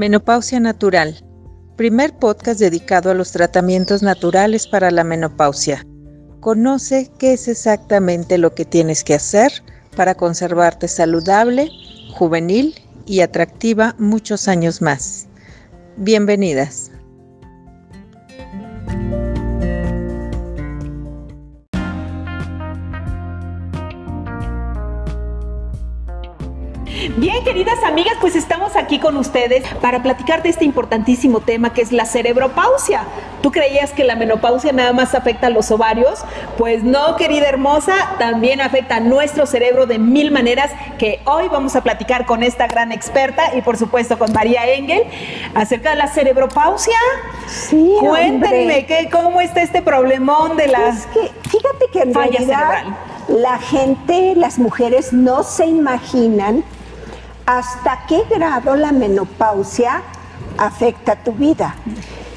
Menopausia Natural, primer podcast dedicado a los tratamientos naturales para la menopausia. Conoce qué es exactamente lo que tienes que hacer para conservarte saludable, juvenil y atractiva muchos años más. Bienvenidas. Bien, queridas amigas, pues estamos aquí con ustedes para platicar de este importantísimo tema que es la cerebropausia. ¿Tú creías que la menopausia nada más afecta a los ovarios? Pues no, querida hermosa, también afecta a nuestro cerebro de mil maneras que hoy vamos a platicar con esta gran experta y por supuesto con María Engel acerca de la cerebropausia. Sí, Cuéntenme, ¿qué, ¿cómo está este problemón de la Es que fíjate que en falla realidad cerebral? la gente, las mujeres no se imaginan hasta qué grado la menopausia afecta tu vida.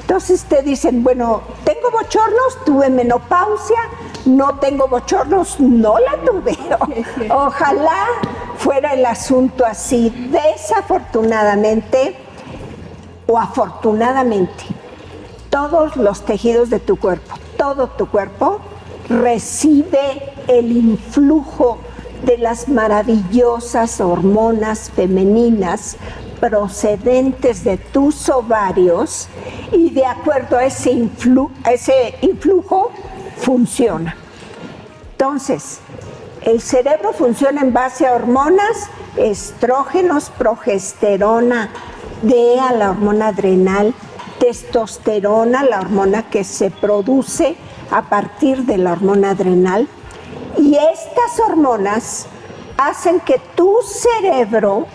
Entonces te dicen, bueno, tengo bochornos, tuve menopausia, no tengo bochornos, no la tuve. Ojalá fuera el asunto así. Desafortunadamente o afortunadamente, todos los tejidos de tu cuerpo, todo tu cuerpo recibe el influjo de las maravillosas hormonas femeninas procedentes de tus ovarios y de acuerdo a ese, influjo funciona. Entonces, el cerebro funciona en base a hormonas, estrógenos, progesterona, DEA, la hormona adrenal, testosterona, la hormona que se produce a partir de la hormona adrenal. Estas hormonas hacen que tu cerebro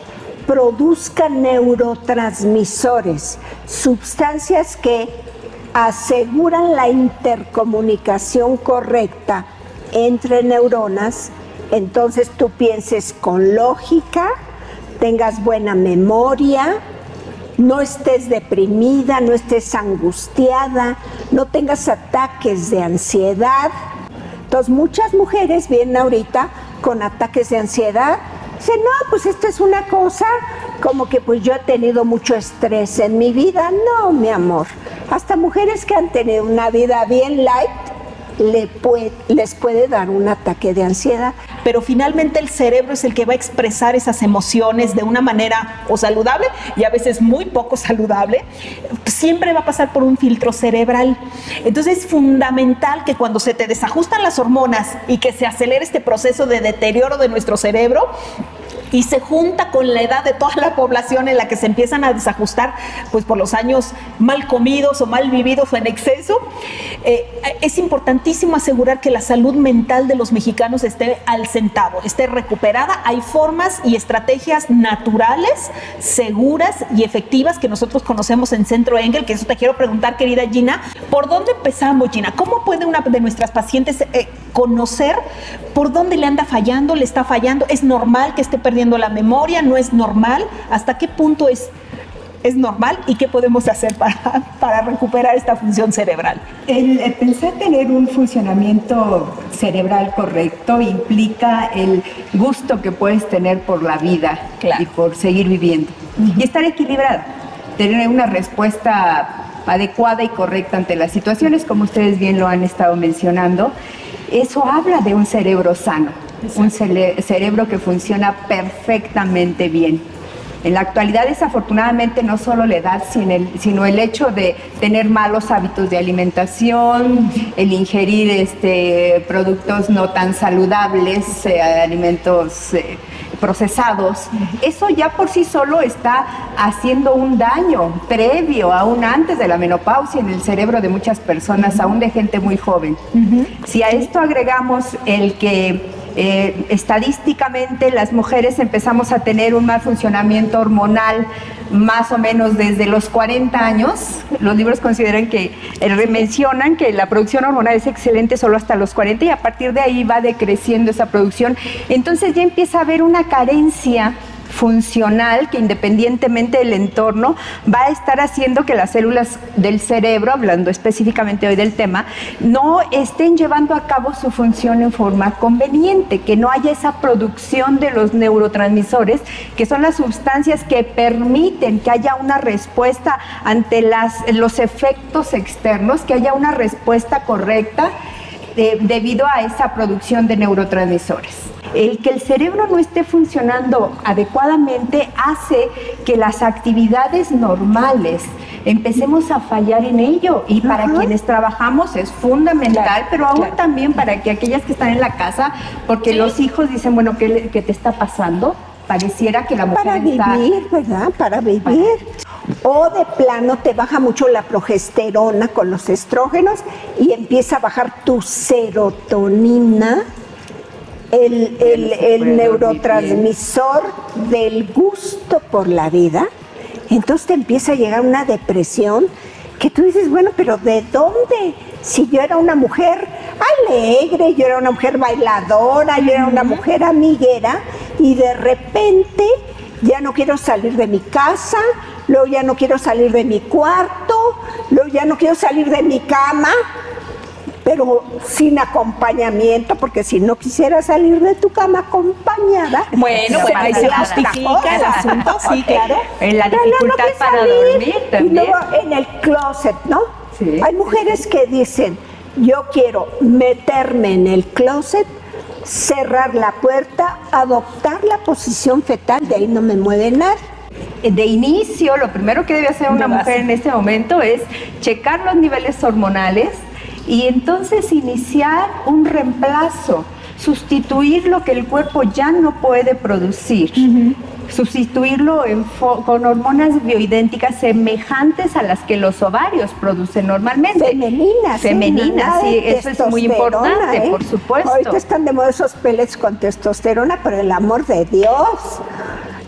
produzca neurotransmisores, sustancias que aseguran la intercomunicación correcta entre neuronas, entonces tú pienses con lógica, tengas buena memoria, no estés deprimida, no estés angustiada, no tengas ataques de ansiedad. Entonces muchas mujeres vienen ahorita con ataques de ansiedad. Dicen, no, pues esta es una cosa como que pues yo he tenido mucho estrés en mi vida. No, mi amor. Hasta mujeres que han tenido una vida bien light les puede dar un ataque de ansiedad. Pero finalmente el cerebro es el que va a expresar esas emociones de una manera o saludable y a veces muy poco saludable, siempre va a pasar por un filtro cerebral. Entonces es fundamental que cuando se te desajustan las hormonas y que se acelere este proceso de deterioro de nuestro cerebro, y se junta con la edad de toda la población en la que se empiezan a desajustar, pues por los años mal comidos o mal vividos o en exceso, eh, es importantísimo asegurar que la salud mental de los mexicanos esté al centavo, esté recuperada. Hay formas y estrategias naturales, seguras y efectivas que nosotros conocemos en Centro Engel, que eso te quiero preguntar, querida Gina, ¿por dónde empezamos, Gina? ¿Cómo puede una de nuestras pacientes eh, conocer por dónde le anda fallando, le está fallando? ¿Es normal que esté perdiendo la memoria? ¿No es normal? ¿Hasta qué punto es, es normal? ¿Y qué podemos hacer para, para recuperar esta función cerebral? El, el pensar tener un funcionamiento cerebral correcto implica el gusto que puedes tener por la vida Claro. y por seguir viviendo. Y estar equilibrado, tener una respuesta adecuada y correcta ante las situaciones, como ustedes bien lo han estado mencionando. Eso habla de un cerebro sano, un cerebro que funciona perfectamente bien. En la actualidad, desafortunadamente, no solo la edad, sino el, sino el hecho de tener malos hábitos de alimentación, el ingerir este, productos no tan saludables, eh, alimentos eh, procesados, eso ya por sí solo está haciendo un daño previo, aún antes de la menopausia en el cerebro de muchas personas, aún de gente muy joven. Si a esto agregamos el que eh, estadísticamente las mujeres empezamos a tener un mal funcionamiento hormonal más o menos desde los 40 años. Los libros consideran que, eh, mencionan que la producción hormonal es excelente solo hasta los 40 y a partir de ahí va decreciendo esa producción. Entonces ya empieza a haber una carencia funcional que independientemente del entorno va a estar haciendo que las células del cerebro, hablando específicamente hoy del tema, no estén llevando a cabo su función en forma conveniente, que no haya esa producción de los neurotransmisores, que son las sustancias que permiten que haya una respuesta ante los efectos externos, que haya una respuesta correcta debido a esa producción de neurotransmisores. El que el cerebro no esté funcionando adecuadamente hace que las actividades normales empecemos a fallar en ello y para quienes trabajamos es fundamental, pero aún también para que aquellas que están en la casa, porque los hijos dicen, bueno, ¿qué, ¿qué, te está pasando? Pareciera que la mujer Para vivir, ¿verdad? Para vivir. O de plano te baja mucho la progesterona con los estrógenos y empieza a bajar tu serotonina, el, el neurotransmisor del gusto por la vida. Entonces te empieza a llegar una depresión que tú dices, bueno, pero ¿de dónde? Si yo era una mujer alegre, yo era una mujer bailadora, yo era una mujer amiguera y de repente ya no quiero salir de mi casa, luego ya no quiero salir de mi cuarto, luego ya no quiero salir de mi cama, pero sin acompañamiento, porque si no quisiera salir de tu cama acompañada, bueno, pues ahí se justifica el asunto, sí, claro. En la dificultad para dormir también. Y luego en el closet, ¿no? Sí. Hay mujeres que dicen, yo quiero meterme en el closet cerrar la puerta, adoptar la posición fetal, de ahí no me mueve nada. De inicio, lo primero que debe hacer una mujer en este momento es checar los niveles hormonales y entonces iniciar un reemplazo, sustituir lo que el cuerpo ya no puede producir sustituirlo con hormonas bioidénticas semejantes a las que los ovarios producen normalmente. Femeninas. Femeninas, sí, eso es muy importante, ¿eh? por supuesto. Ahorita están de moda esos pellets con testosterona, por el amor de Dios.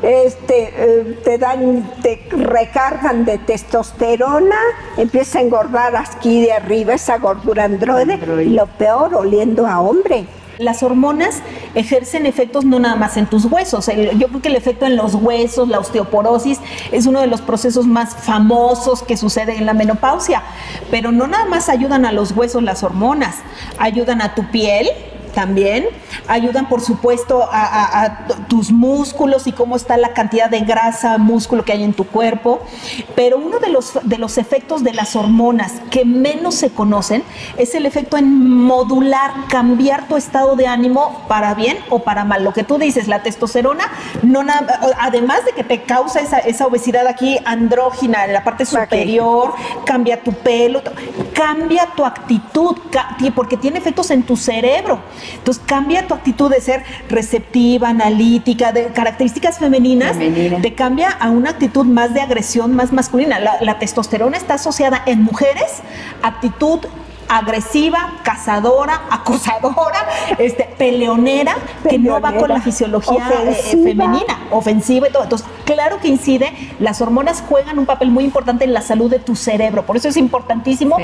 Este, eh, te dan, te recargan de testosterona, empieza a engordar aquí de arriba esa gordura androide, y lo peor, oliendo a hombre. Las hormonas ejercen efectos no nada más en tus huesos. yo creo que el efecto en los huesos, la osteoporosis, es uno de los procesos más famosos que sucede en la menopausia. Pero no nada más ayudan a los huesos las hormonas, ayudan a tu piel, también. Ayudan, por supuesto, a, tus músculos y cómo está la cantidad de grasa, músculo que hay en tu cuerpo. Pero uno de los, de los efectos de las hormonas que menos se conocen es el efecto en modular, cambiar tu estado de ánimo para bien o para mal. Lo que tú dices, la testosterona, no además de que te causa esa, esa obesidad aquí andrógina en la parte superior, cambia tu pelo, cambia tu actitud, porque tiene efectos en tu cerebro. Entonces cambia tu actitud de ser receptiva, analítica, de características femeninas, te cambia a una actitud más de agresión, más masculina. La, testosterona está asociada en mujeres, actitud agresiva, cazadora, acosadora, este, peleonera, que no va con la fisiología eh, femenina, ofensiva y todo. Entonces, claro que incide, las hormonas juegan un papel muy importante en la salud de tu cerebro, por eso es importantísimo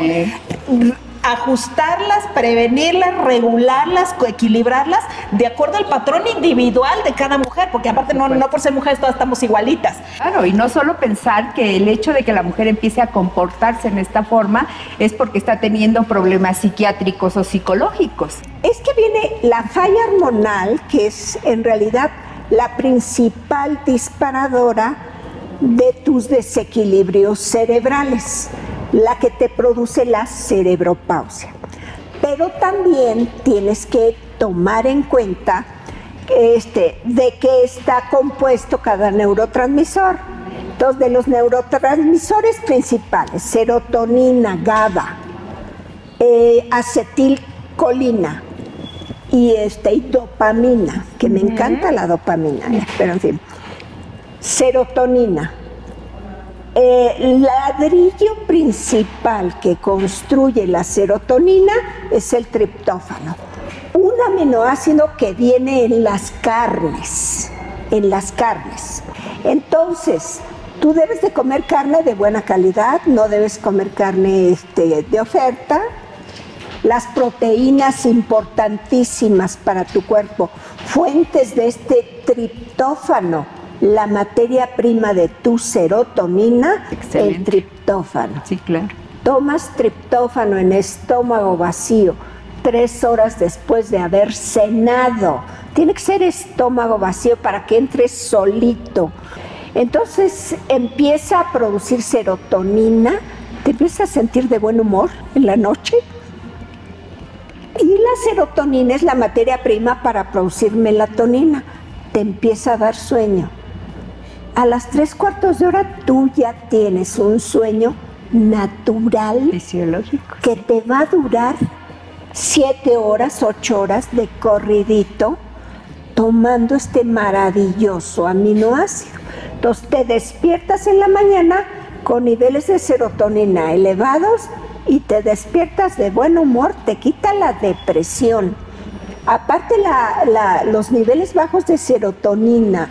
ajustarlas, prevenirlas, regularlas, equilibrarlas de acuerdo al patrón individual de cada mujer, porque aparte no, no por ser mujeres todas estamos igualitas. Claro, y no solo pensar que el hecho de que la mujer empiece a comportarse en esta forma es porque está teniendo problemas psiquiátricos o psicológicos. Es que viene la falla hormonal, que es en realidad la principal disparadora de tus desequilibrios cerebrales la que te produce la cerebropausia. Pero también tienes que tomar en cuenta este, de qué está compuesto cada neurotransmisor. Entonces, de los neurotransmisores principales, serotonina, GABA, eh, acetilcolina y, este, y dopamina, que me encanta la dopamina, eh, pero en fin, serotonina, el ladrillo principal que construye la serotonina es el triptófano, un aminoácido que viene en las carnes, en las carnes. Entonces, tú debes de comer carne de buena calidad, no debes comer carne este, de oferta. Las proteínas importantísimas para tu cuerpo, fuentes de este triptófano, la materia prima de tu serotonina, el triptófano. Sí, claro. Tomas triptófano en estómago vacío tres horas después de haber cenado. Tiene que ser estómago vacío para que entre solito. Entonces empieza a producir serotonina, te empiezas a sentir de buen humor en la noche. Y la serotonina es la materia prima para producir melatonina. Te empieza a dar sueño. A las tres cuartos de hora tú ya tienes un sueño natural fisiológico que te va a durar siete horas, ocho horas de corridito tomando este maravilloso aminoácido. Entonces te despiertas en la mañana con niveles de serotonina elevados y te despiertas de buen humor, te quita la depresión. Aparte los niveles bajos de serotonina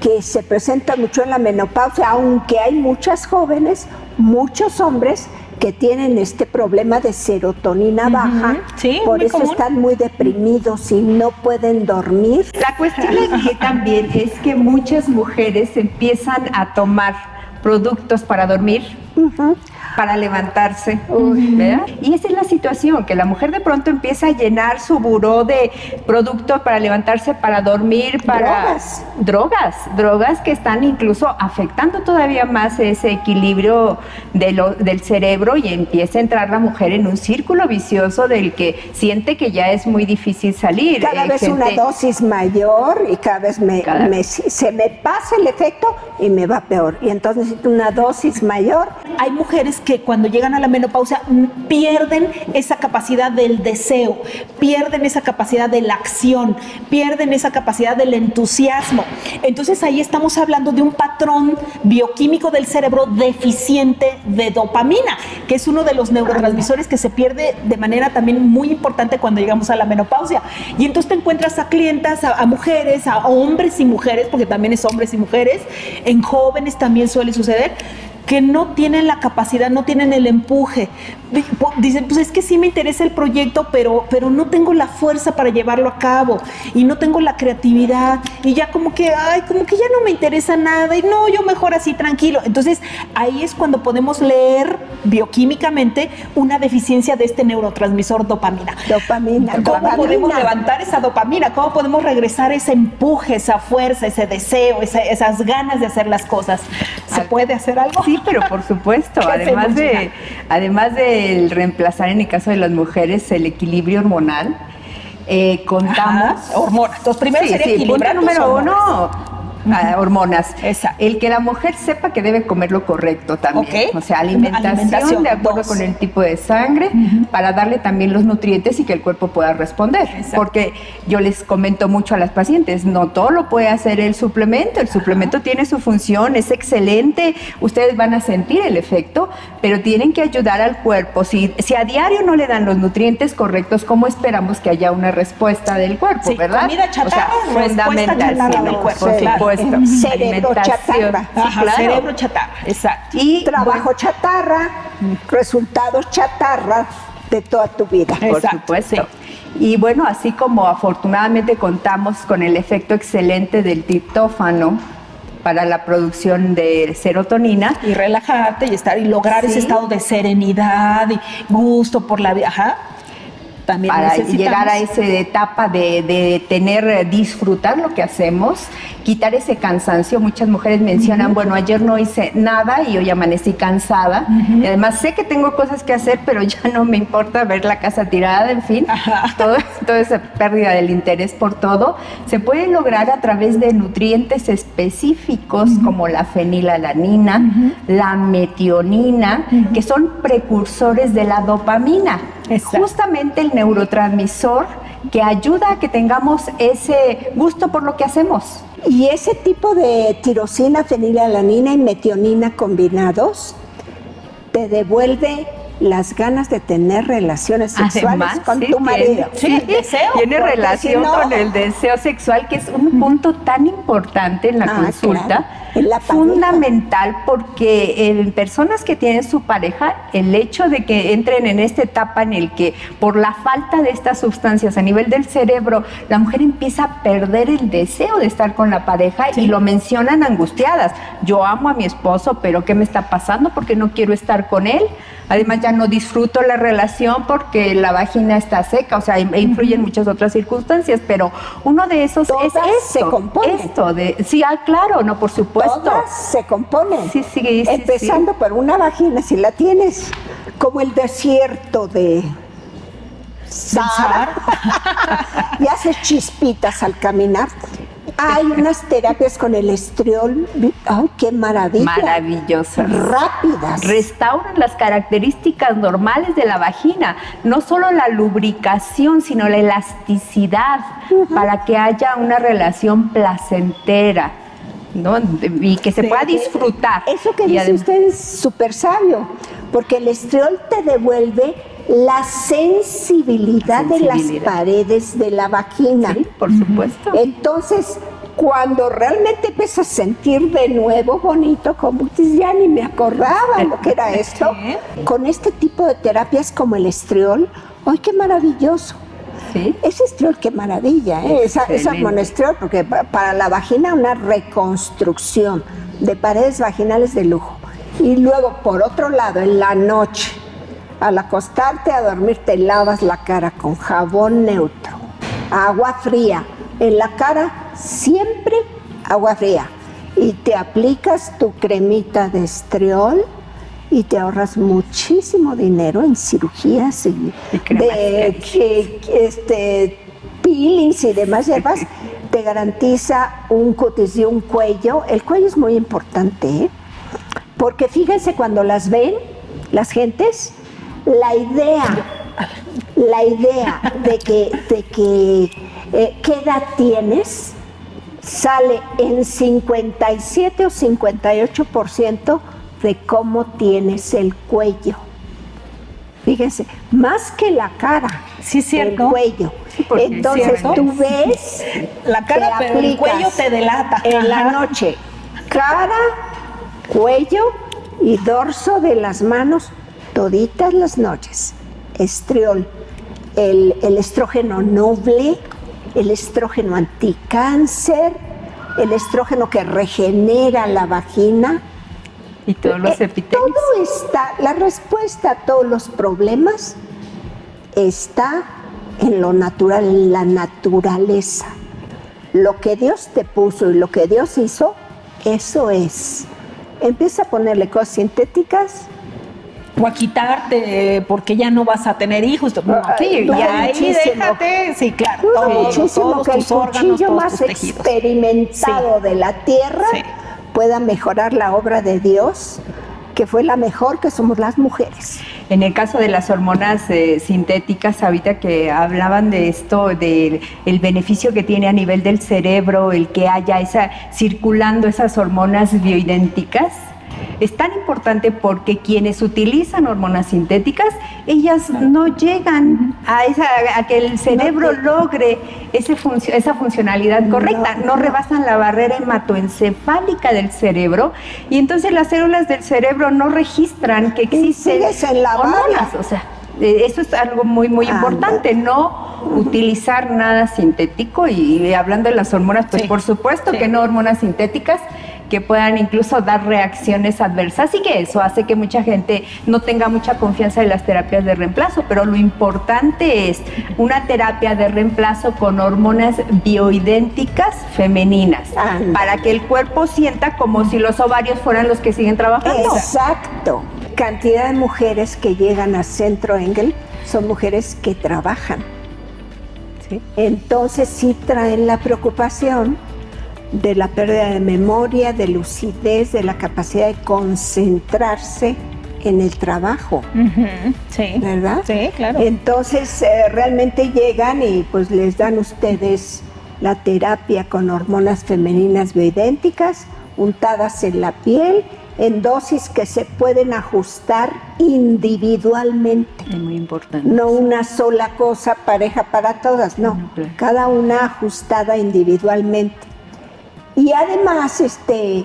que se presentan mucho en la menopausia, aunque hay muchas jóvenes, muchos hombres que tienen este problema de serotonina baja, por eso están muy deprimidos y no pueden dormir. La cuestión aquí también es que muchas mujeres empiezan a tomar productos para dormir para levantarse. Y esa es la situación, que la mujer de pronto empieza a llenar su buró de productos para levantarse, para dormir, para... Drogas. Drogas, drogas que están incluso afectando todavía más ese equilibrio de lo, del cerebro y empieza a entrar la mujer en un círculo vicioso del que siente que ya es muy difícil salir. Cada vez una dosis mayor y cada vez me, se me pasa el efecto y me va peor. Y entonces necesito una dosis mayor. Hay mujeres que cuando llegan a la menopausia mm, pierden esa capacidad del deseo, pierden esa capacidad de la acción, pierden esa capacidad del entusiasmo. Entonces ahí estamos hablando de un patrón bioquímico del cerebro deficiente de dopamina, que es uno de los neurotransmisores que se pierde de manera también muy importante cuando llegamos a la menopausia. Y entonces te encuentras a clientas, a, a mujeres, a hombres y mujeres, porque también es hombres y mujeres, en jóvenes también suele suceder que no tienen la capacidad, no tienen el empuje. Dicen, pues es que sí me interesa el proyecto, pero, pero no tengo la fuerza para llevarlo a cabo y no tengo la creatividad y ya como que, ay, como que ya no me interesa nada y no, yo mejor así tranquilo. Entonces ahí es cuando podemos leer bioquímicamente una deficiencia de este neurotransmisor dopamina. Dopamina. ¿Cómo podemos levantar esa dopamina? ¿Cómo podemos regresar ese empuje, esa fuerza, ese deseo, esas ganas de hacer las cosas? ¿Se puede hacer algo? Sí, pero por supuesto, además de, además de reemplazar en el caso de las mujeres el equilibrio hormonal, eh, contamos. hormonas. Entonces, primero sí, sería sí, punto número uno, hormonas. Exacto. El que la mujer sepa que debe comer lo correcto también. O sea, alimentación, de acuerdo con el tipo de sangre para darle también los nutrientes y que el cuerpo pueda responder. Porque yo les comento mucho a las pacientes, no todo lo puede hacer el suplemento. El suplemento tiene su función, es excelente. Ustedes van a sentir el efecto, pero tienen que ayudar al cuerpo. Si, si a diario no le dan los nutrientes correctos, ¿cómo esperamos que haya una respuesta del cuerpo, verdad? Comida chatarra, o sea, fundamental. del cuerpo, Cerebro chatarra. Cerebro chatarra, exacto. Y trabajo chatarra, resultados chatarra de toda tu vida. Por supuesto. Y bueno, así como afortunadamente contamos con el efecto excelente del triptófano, para la producción de serotonina. Y relajarte y estar y lograr ese estado de serenidad y gusto por la vida para llegar a esa etapa de, tener, eh, disfrutar lo que hacemos, quitar ese cansancio. Muchas mujeres mencionan, bueno, ayer no hice nada y hoy amanecí cansada. Y además sé que tengo cosas que hacer, pero ya no me importa ver la casa tirada, en fin, todo, toda esa pérdida del interés por todo. Se puede lograr a través de nutrientes específicos como la fenilalanina, la metionina, que son precursores de la dopamina. Justamente el neurotransmisor que ayuda a que tengamos ese gusto por lo que hacemos. Y ese tipo de tirosina, fenilalanina y metionina combinados te devuelve las ganas de tener relaciones sexuales con tu marido. sí, deseo. Tiene relación con el deseo sexual, que es un punto tan importante en la ah, consulta fundamental porque en personas que tienen su pareja, el hecho de que entren en esta etapa en el que por la falta de estas sustancias a nivel del cerebro, la mujer empieza a perder el deseo de estar con la pareja y lo mencionan angustiadas. Yo amo a mi esposo, pero ¿qué me está pasando? Porque no quiero estar con él. Además ya no disfruto la relación porque la vagina está seca, o sea, influyen muchas otras circunstancias, pero uno de esos es esto, se compone. esto de sí, ah, claro, no, por supuesto. Todas se componen. Sí, sí, sí Empezando por una vagina, si la tienes como el desierto de Sahara y haces chispitas al caminar, hay unas terapias con el estriol, ¡ay, qué maravilla! Maravillosas. Rápidas. Restauran las características normales de la vagina, no solo la lubricación, sino la elasticidad, para que haya una relación placentera. ¿No? y que se pueda disfrutar. Eso que dice usted es súper sabio, porque el estriol te devuelve la sensibilidad, de las paredes de la vagina. Sí, por supuesto. Entonces, cuando realmente empiezas a sentir de nuevo bonito, como ya ni me acordaba lo que era esto, con este tipo de terapias como el estriol, ¡ay, qué maravilloso! ¿Sí? Ese estriol, qué maravilla, ¿eh? esa, esa monestriol, porque para la vagina una reconstrucción de paredes vaginales de lujo. Y luego, por otro lado, en la noche, al acostarte a dormir te lavas la cara con jabón neutro, agua fría. En la cara siempre agua fría. Y te aplicas tu cremita de estriol y te ahorras muchísimo dinero en cirugías y, de que, este, peelings y demás hierbas. te garantiza un cutis y un cuello. El cuello es muy importante, ¿eh? porque fíjense cuando las ven las gentes, la idea, la idea de que, de que eh, qué edad tienes sale en 57 o 58% de cómo tienes el cuello. Fíjense, más que la cara, sí, cierto. el cuello. Entonces tú ves la cara, pero el cuello te delata. En la noche, cara, cuello y dorso de las manos toditas las noches. Estriol, el, estrógeno noble, el estrógeno anticáncer, el estrógeno que regenera la vagina. Y todos los eh, epitelios. Todo está, la respuesta a todos los problemas está en lo natural, en la naturaleza. Lo que Dios te puso y lo que Dios hizo, eso es. Empieza a ponerle cosas sintéticas o a quitarte porque ya no vas a tener hijos. Ah, sí, y ahí déjate, sí, claro. muchísimo que el cuchillo más experimentado de la tierra pueda mejorar la obra de Dios, que fue la mejor que somos las mujeres. En el caso de las hormonas eh, sintéticas, ahorita que hablaban de esto, del el beneficio que tiene a nivel del cerebro, el que haya esa circulando esas hormonas bioidénticas, es tan importante porque quienes utilizan hormonas sintéticas, ellas no llegan a, esa, a que el cerebro logre ese esa funcionalidad correcta, no. rebasan la barrera hematoencefálica del cerebro y entonces las células del cerebro no registran que existen hormonas, o sea, eh, eso es algo muy, muy importante, no utilizar nada sintético y, hablando de las hormonas, pues por supuesto que no hormonas sintéticas, que puedan incluso dar reacciones adversas y que eso hace que mucha gente no tenga mucha confianza en las terapias de reemplazo, pero lo importante es una terapia de reemplazo con hormonas bioidénticas femeninas, para que el cuerpo sienta como si los ovarios fueran los que siguen trabajando. Exacto. Cantidad de mujeres que llegan a Centro Engel son mujeres que trabajan. Entonces sí traen la preocupación de la pérdida de memoria, de lucidez, de la capacidad de concentrarse en el trabajo. Sí. ¿Verdad? Sí, claro. Entonces eh, realmente llegan y pues les dan ustedes la terapia con hormonas femeninas bioidénticas untadas en la piel en dosis que se pueden ajustar individualmente. muy importante. No una sola cosa pareja para todas, no. Cada una ajustada individualmente. Y además, este,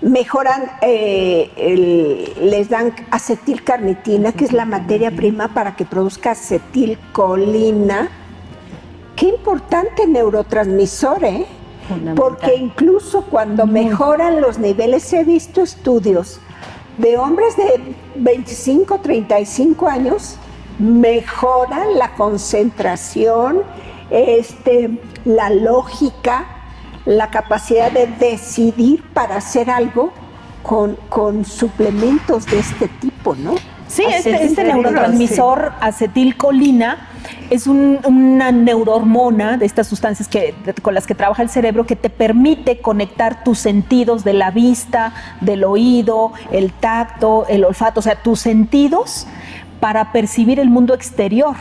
mejoran, eh, les dan acetilcarnitina, que es la materia prima para que produzca acetilcolina. Qué importante neurotransmisor, ¿eh? Porque incluso cuando mejoran los niveles, he visto estudios de hombres de 25, 35 años, mejoran la concentración, este, la lógica, la capacidad de decidir para hacer algo con, con suplementos de este tipo, ¿no? Sí, este, este neurotransmisor acetilcolina es una neurohormona de estas sustancias que, con las que trabaja el cerebro que te permite conectar tus sentidos de la vista, del oído, el tacto, el olfato, o sea, tus sentidos para percibir el mundo exterior.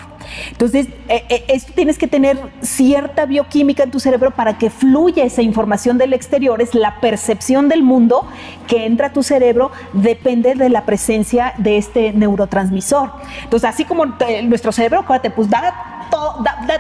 Entonces, eh, eh, esto tienes que tener cierta bioquímica en tu cerebro para que fluya esa información del exterior, es la percepción del mundo que entra a tu cerebro, depende de la presencia de este neurotransmisor. Entonces, así como nuestro cerebro, acuérdate, pues da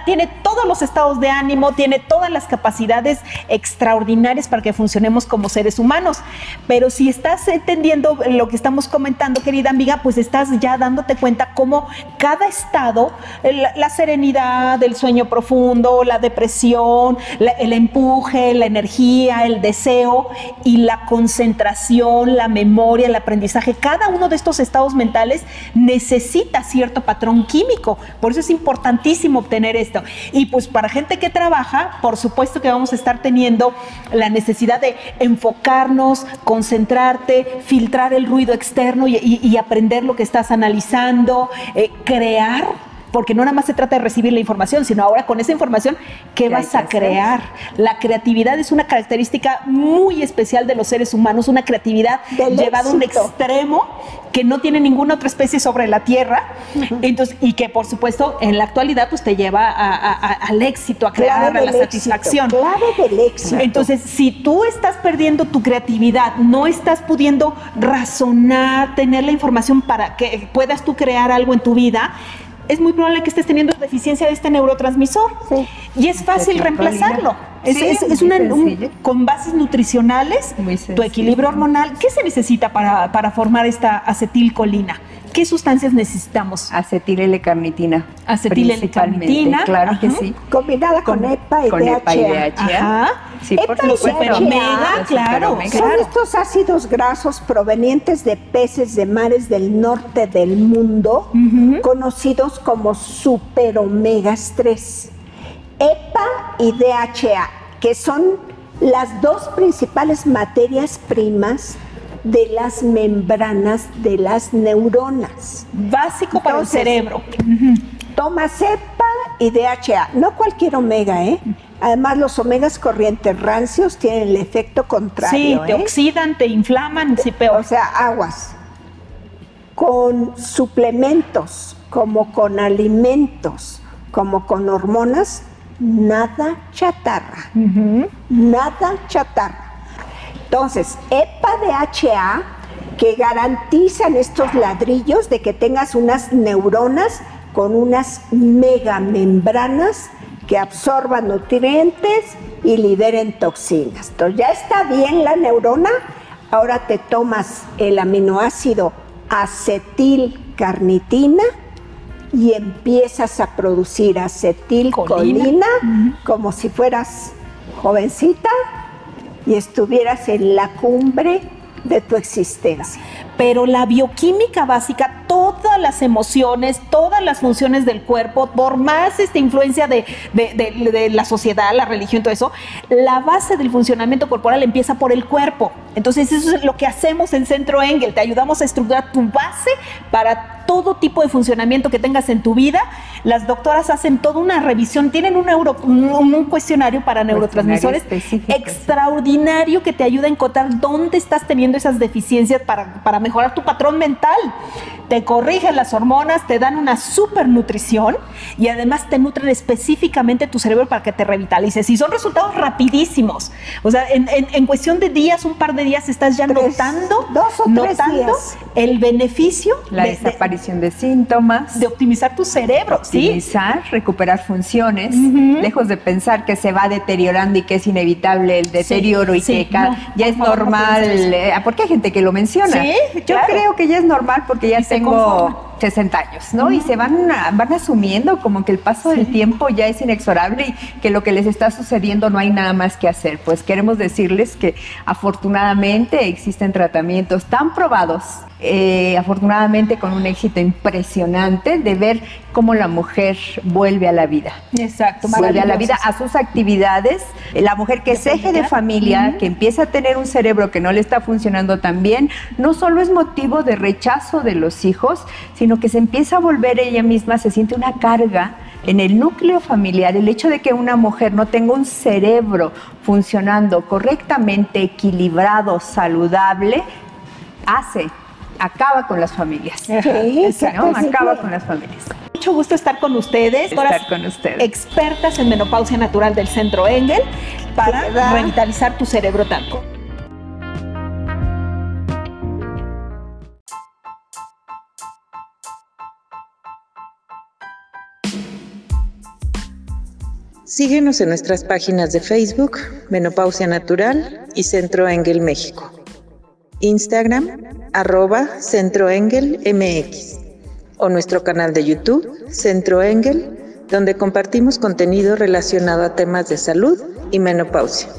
tiene todos los estados de ánimo, tiene todas las capacidades extraordinarias para que funcionemos como seres humanos. Pero si estás entendiendo lo que estamos comentando, querida amiga, pues estás ya dándote cuenta cómo cada estado, la, serenidad, el sueño profundo, la depresión, el empuje, la energía, el deseo y la concentración, la memoria, el aprendizaje, cada uno de estos estados mentales necesita cierto patrón químico. Por eso es importantísimo obtener esto. Y pues para gente que trabaja, por supuesto que vamos a estar teniendo la necesidad de enfocarnos, concentrarte, filtrar el ruido externo y, aprender lo que estás analizando, eh, crear porque no nada más se trata de recibir la información, sino ahora con esa información, ¿qué vas a crear? La creatividad es una característica muy especial de los seres humanos, una creatividad llevada a un extremo que no tiene ninguna otra especie sobre la Tierra, entonces, y que por supuesto en la actualidad pues te lleva al éxito, a crear, a la satisfacción. Claro del éxito. Entonces, si tú estás perdiendo tu creatividad, no estás pudiendo razonar, tener la información para que puedas tú crear algo en tu vida, es muy probable que estés teniendo deficiencia de este neurotransmisor. Y es fácil reemplazarlo. Es, una, con bases nutricionales, tu equilibrio hormonal. ¿Qué se necesita para, para formar esta acetilcolina? ¿Qué sustancias necesitamos? acetil Acetil Acetil-L-carnitina. Claro que sí. Combinada con, EPA y con DHA. EPA y DHA. Sí, por supuesto. Pero omega, claro, Son estos ácidos grasos provenientes de peces de mares del norte del mundo, conocidos como superomegas 3. EPA y DHA, que son las dos principales materias primas de las membranas de las neuronas. Básico para el cerebro. Toma cepa y DHA, no cualquier omega, ¿eh? Además, los omegas corrientes rancios tienen el efecto contrario. Sí, te ¿eh? oxidan, te inflaman, sí, peor. O sea, aguas. Con suplementos, como con alimentos, como con hormonas, nada chatarra. Nada chatarra. Entonces, EPA-DHA que garantizan estos ladrillos de que tengas unas neuronas con unas megamembranas que absorban nutrientes y liberen toxinas. Entonces ya está bien la neurona, ahora te tomas el aminoácido acetilcarnitina y empiezas a producir acetilcolina como si fueras jovencita y estuvieras en la cumbre de tu existencia. Pero la bioquímica básica, todas las emociones, todas las funciones del cuerpo, por más esta influencia de, la sociedad, la religión, todo eso, la base del funcionamiento corporal empieza por el cuerpo. Entonces eso es lo que hacemos en Centro Engel, te ayudamos a estructurar tu base para todo tipo de funcionamiento que tengas en tu vida. Las doctoras hacen toda una revisión, tienen un, un, cuestionario para neurotransmisores extraordinario que te ayuda a encontrar dónde estás teniendo esas deficiencias para, para mejorar tu patrón mental. Te corrige corrigen las hormonas, te dan una super nutrición y además te nutren específicamente tu cerebro para que te revitalices. Y son resultados rapidísimos. O sea, en, cuestión de días, un par de días, estás ya notando, dos o notando el beneficio. La desaparición de, síntomas. De optimizar tu cerebro. Optimizar, recuperar funciones, lejos de pensar que se va deteriorando y que es inevitable el deterioro y que ya es normal. Eh, porque hay gente que lo menciona. Yo creo que ya es normal porque ya tengo 60 años, ¿no? Y se van, van asumiendo como que el paso del tiempo ya es inexorable y que lo que les está sucediendo no hay nada más que hacer. Pues queremos decirles que afortunadamente existen tratamientos tan probados, eh, afortunadamente con un éxito impresionante de ver cómo la mujer vuelve a la vida. Exacto, vuelve a la vida, a sus actividades. La mujer que es eje de familia, que empieza a tener un cerebro que no le está funcionando tan bien, no solo es motivo de rechazo de los hijos, sino que se empieza a volver ella misma, se siente una carga en el núcleo familiar, el hecho de que una mujer no tenga un cerebro funcionando correctamente, equilibrado, saludable, hace, acaba con las familias. Sí, ¿no? Acaba con las familias. Mucho gusto estar con ustedes. Estar con ustedes. Expertas en menopausia natural del Centro Engel para revitalizar tu cerebro tanto. Síguenos en nuestras páginas de Facebook, Menopausia Natural y Centro Engel México. Instagram, arroba Centro Engel MX. O nuestro canal de YouTube, Centro Engel, donde compartimos contenido relacionado a temas de salud y menopausia.